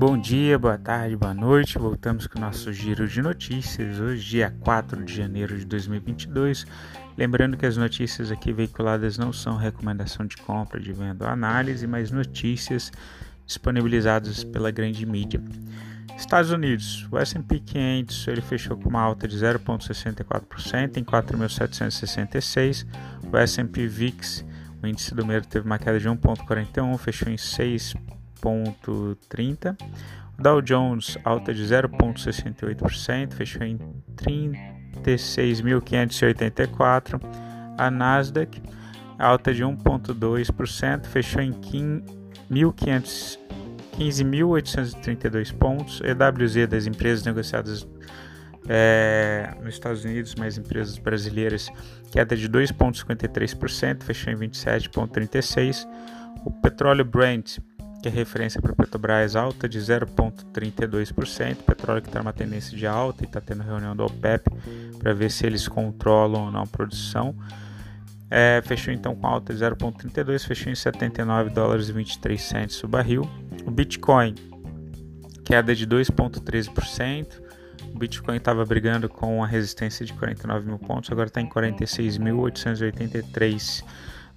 Bom dia, boa tarde, boa noite. Voltamos com o nosso giro de notícias. Hoje, dia 4 de janeiro de 2022. Lembrando que as notícias aqui veiculadas não são recomendação de compra, de venda ou análise, mas notícias disponibilizadas pela grande mídia. Estados Unidos, o S&P 500 ele fechou com uma alta de 0,64% em 4.766. O S&P VIX, o índice do medo teve uma queda de 1,41, fechou em 6 0,30%. O Dow Jones alta de 0,68%, fechou em 36.584. A Nasdaq alta de 1,2%, fechou em 15.832 pontos. EWZ das empresas negociadas é, nos Estados Unidos, mais empresas brasileiras, queda de 2,53%, fechou em 27,36%. O petróleo Brent que é referência para Petrobras alta de 0,32%. Petróleo que está numa tendência de alta e está tendo reunião do OPEP para ver se eles controlam ou não a produção. É, fechou então com alta de 0,32, fechou em 79 dólares e 23 centos o barril. O Bitcoin, queda de 2,13%. O Bitcoin estava brigando com a resistência de 49 mil pontos, agora está em 46.883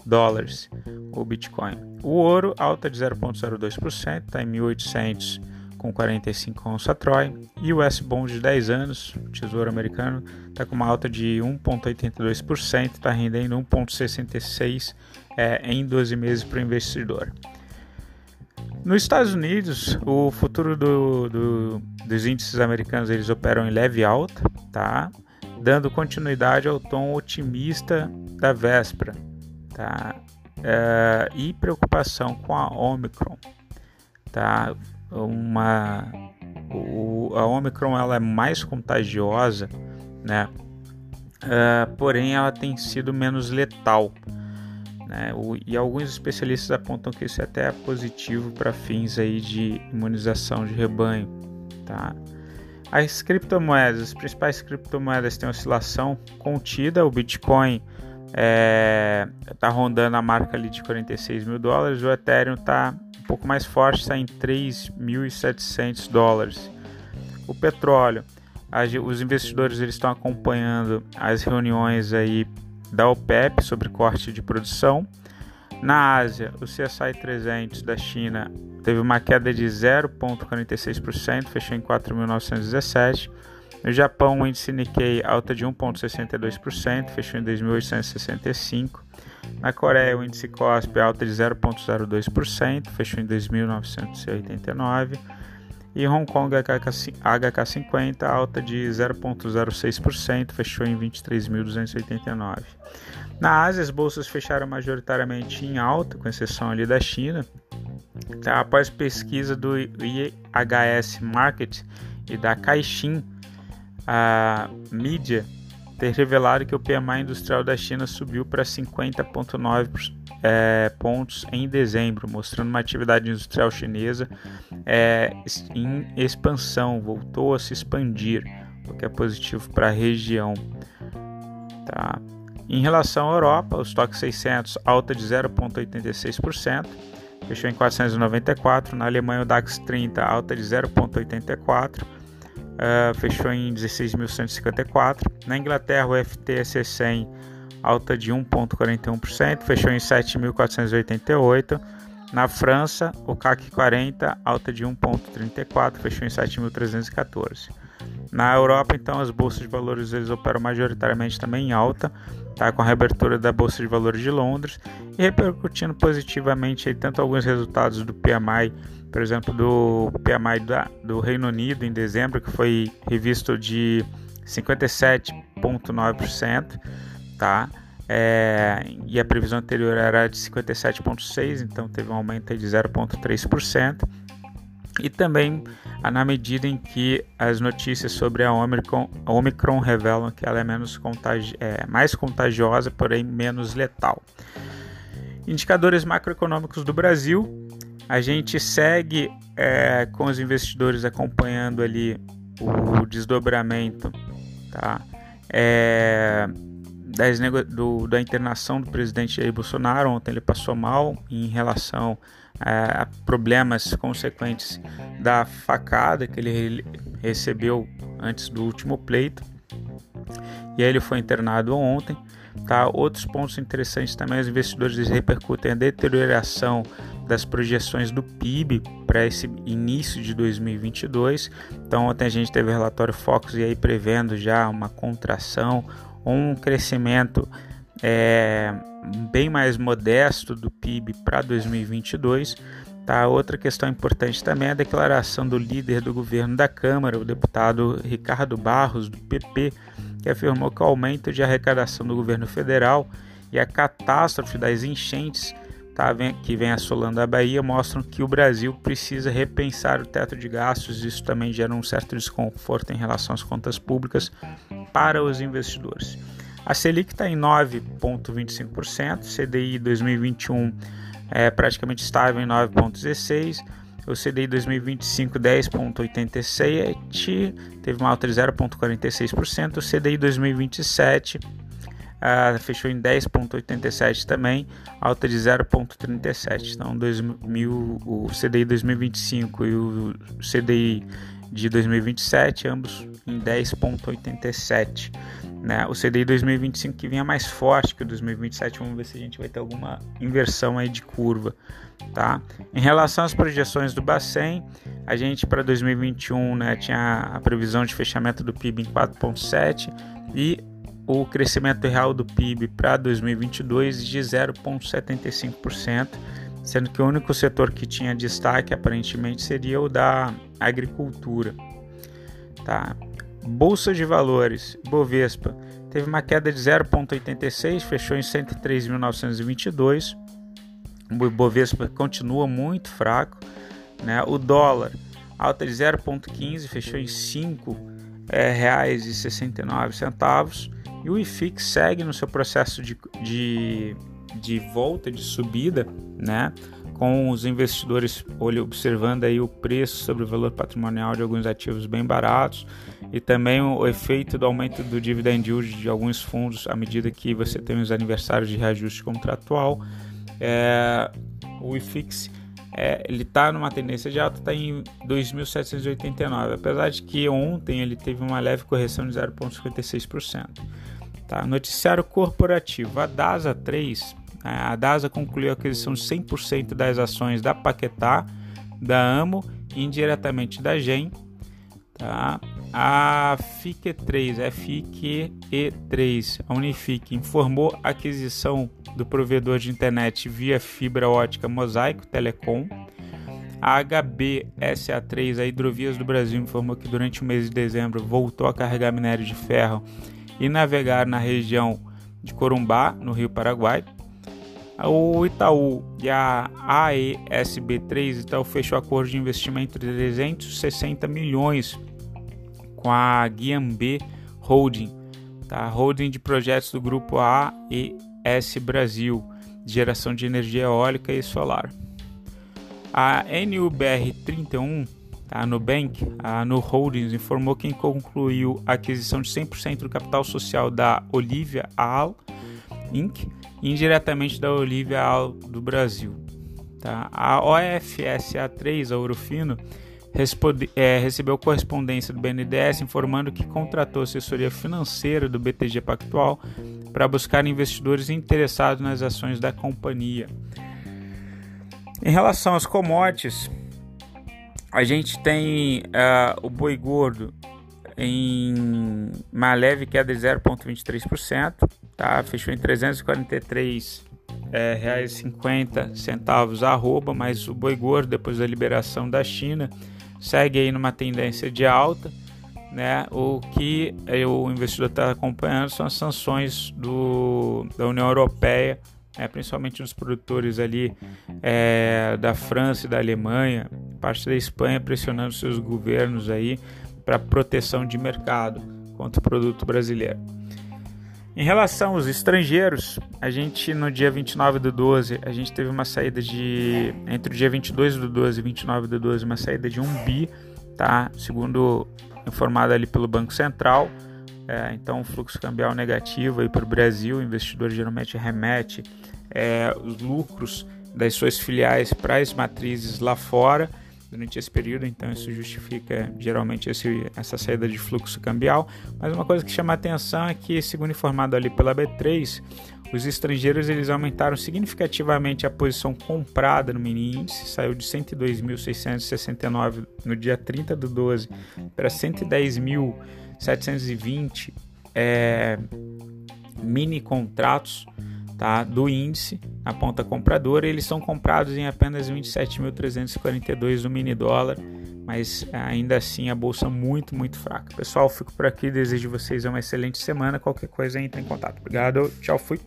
dólares o Bitcoin. O ouro alta de 0,02%, está em 1.800 com 45 onça Troy. E o S-Bond de 10 anos, Tesouro Americano, está com uma alta de 1,82%, está rendendo 1,66% é, em 12 meses para o investidor. Nos Estados Unidos, o futuro do, do, dos índices americanos eles operam em leve alta, tá? dando continuidade ao tom otimista da véspera tá? É, e preocupação com a Omicron, tá? Uma, o, a Omicron ela é mais contagiosa, né? É, porém, ela tem sido menos letal. Né? O, e alguns especialistas apontam que isso é até positivo para fins aí de imunização de rebanho. Tá? As criptomoedas, as principais criptomoedas têm oscilação contida. O Bitcoin é, tá rondando a marca ali de 46 mil dólares, o Ethereum está um pouco mais forte, está em 3.700 dólares. O petróleo, os investidores eles estão acompanhando as reuniões aí da OPEP sobre corte de produção. Na Ásia, o CSI 300 da China teve uma queda de 0,46%, fechou em 4.917. No Japão, o índice Nikkei alta de 1,62%, fechou em 2.865. Na Coreia, o índice KOSPI alta de 0,02%, fechou em 2.989. E Hong Kong HK50 alta de 0,06%, fechou em 23.289. Na Ásia, as bolsas fecharam majoritariamente em alta, com exceção ali da China. Tá? Após pesquisa do IHS Market e da Caixin, a mídia ter revelado que o PMI industrial da China subiu para 50,9 é, pontos em dezembro, mostrando uma atividade industrial chinesa é, em expansão, voltou a se expandir, o que é positivo para a região. Tá? Em relação à Europa, o estoque 600 alta de 0,86%, fechou em 494. Na Alemanha, o DAX 30 alta de 0,84%. Uh, fechou em 16.154. Na Inglaterra, o FTSE 100 alta de 1,41%, fechou em 7.488. Na França, o CAC 40 alta de 1,34, fechou em 7.314. Na Europa, então, as bolsas de valores eles operam majoritariamente também em alta, tá? com a reabertura da Bolsa de Valores de Londres e repercutindo positivamente aí, tanto alguns resultados do PMI por exemplo, do PMI da, do Reino Unido em dezembro, que foi revisto de 57,9%, tá? É, e a previsão anterior era de 57,6%, então teve um aumento de 0,3%. E também na medida em que as notícias sobre a Omicron, a Omicron revelam que ela é, menos contagi é mais contagiosa, porém menos letal. Indicadores macroeconômicos do Brasil a gente segue é, com os investidores acompanhando ali o desdobramento, tá? É, das, do, da internação do presidente Jair Bolsonaro. Ontem ele passou mal em relação a problemas consequentes da facada que ele recebeu antes do último pleito. E aí ele foi internado ontem. Tá? Outros pontos interessantes também, os investidores repercutem a deterioração das projeções do PIB para esse início de 2022. Então ontem a gente teve o relatório Focus e aí prevendo já uma contração um crescimento é, bem mais modesto do PIB para 2022. Tá? Outra questão importante também é a declaração do líder do governo da Câmara, o deputado Ricardo Barros, do PP, que afirmou que o aumento de arrecadação do governo federal e a catástrofe das enchentes tá, que vem assolando a Bahia mostram que o Brasil precisa repensar o teto de gastos. Isso também gera um certo desconforto em relação às contas públicas para os investidores. A Selic está em 9,25%, CDI 2021 é praticamente estável em 9,16%, o CDI 2025 10,87%, teve uma alta de 0,46%, o CDI 2027 uh, fechou em 10,87 também, alta de 0,37. Então, 2000, o CDI 2025 e o CDI de 2027, ambos em 10,87. Né? O CDI 2025 que vinha mais forte que o 2027, vamos ver se a gente vai ter alguma inversão aí de curva. Tá? Em relação às projeções do Bacen, a gente para 2021 né, tinha a previsão de fechamento do PIB em 4,7 e o crescimento real do PIB para 2022 de 0,75%, sendo que o único setor que tinha destaque aparentemente seria o da agricultura. Tá? Bolsa de Valores, Bovespa, teve uma queda de 0,86, fechou em 103.922. O Bovespa continua muito fraco. Né? O dólar, alta de 0,15, fechou em R$ 5,69. E o IFIX segue no seu processo de, de, de volta, de subida, né? com os investidores observando aí o preço sobre o valor patrimonial de alguns ativos bem baratos e também o efeito do aumento do dividend yield de alguns fundos à medida que você tem os aniversários de reajuste contratual. É, o IFIX é, ele está numa tendência de alta, está em 2.789, apesar de que ontem ele teve uma leve correção de 0,56%. Tá? Noticiário corporativo, a DASA 3, a DASA concluiu a aquisição de 100% das ações da Paquetá, da Amo e indiretamente da GEM. Tá? A FIQE3, FIQE3, a Unifique, informou a aquisição do provedor de internet via fibra ótica Mosaico Telecom. A HBSA3, a Hidrovias do Brasil, informou que durante o mês de dezembro voltou a carregar minério de ferro e navegar na região de Corumbá, no Rio Paraguai. O Itaú e a AESB3 Itaú fechou acordo de investimento de 360 milhões com a Guiambê Holding, tá? holding de projetos do grupo AES Brasil, de geração de energia eólica e solar. A NUBR 31 a Nubank, a Nu Holdings, informou que concluiu a aquisição de 100% do capital social da Olivia Al Inc. indiretamente da Olivia Al do Brasil. Tá? A OFSA3, a Ourofino, é, recebeu correspondência do BNDES informando que contratou assessoria financeira do BTG Pactual para buscar investidores interessados nas ações da companhia. Em relação às commodities, a gente tem uh, o boi gordo em uma leve queda de 0,23%, tá? Fechou em 343 é, reais 50 centavos arroba, mas o boi gordo depois da liberação da China segue aí numa tendência de alta, né? O que o investidor está acompanhando são as sanções do, da União Europeia é, principalmente nos produtores ali é, da França e da Alemanha, parte da Espanha pressionando seus governos aí para proteção de mercado contra o produto brasileiro. Em relação aos estrangeiros, a gente no dia 29 do 12, a gente teve uma saída de entre o dia 22 do 12 e 29 do 12, uma saída de 1 bi, tá? Segundo informado ali pelo Banco Central, É, então, fluxo cambial negativo para o Brasil, o investidor geralmente remete é, os lucros das suas filiais para as matrizes lá fora durante esse período, então isso justifica geralmente esse, essa saída de fluxo cambial. Mas uma coisa que chama a atenção é que, segundo informado ali pela B3, os estrangeiros eles aumentaram significativamente a posição comprada no mini índice, saiu de 102.669 no dia 30 do 12 para 110.720 é, mini contratos tá, do índice na ponta compradora. Eles são comprados em apenas 27.342 do mini dólar, mas ainda assim a bolsa muito, muito fraca. Pessoal, fico por aqui. Desejo vocês uma excelente semana. Qualquer coisa, entre em contato. Obrigado. Tchau, fui.